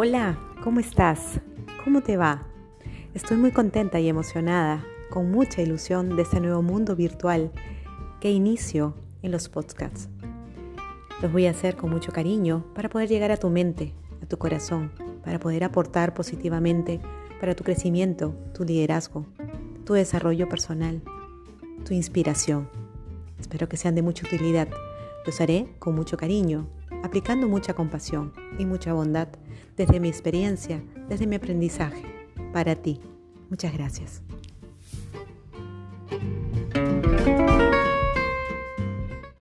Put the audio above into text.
Hola, ¿cómo estás? ¿Cómo te va? Estoy muy contenta y emocionada, con mucha ilusión de este nuevo mundo virtual que inicio en los podcasts. Los voy a hacer con mucho cariño para poder llegar a tu mente, a tu corazón, para poder aportar positivamente para tu crecimiento, tu liderazgo, tu desarrollo personal, tu inspiración. Espero que sean de mucha utilidad. Los haré con mucho cariño, aplicando mucha compasión y mucha bondad desde mi experiencia, desde mi aprendizaje, para ti. Muchas gracias.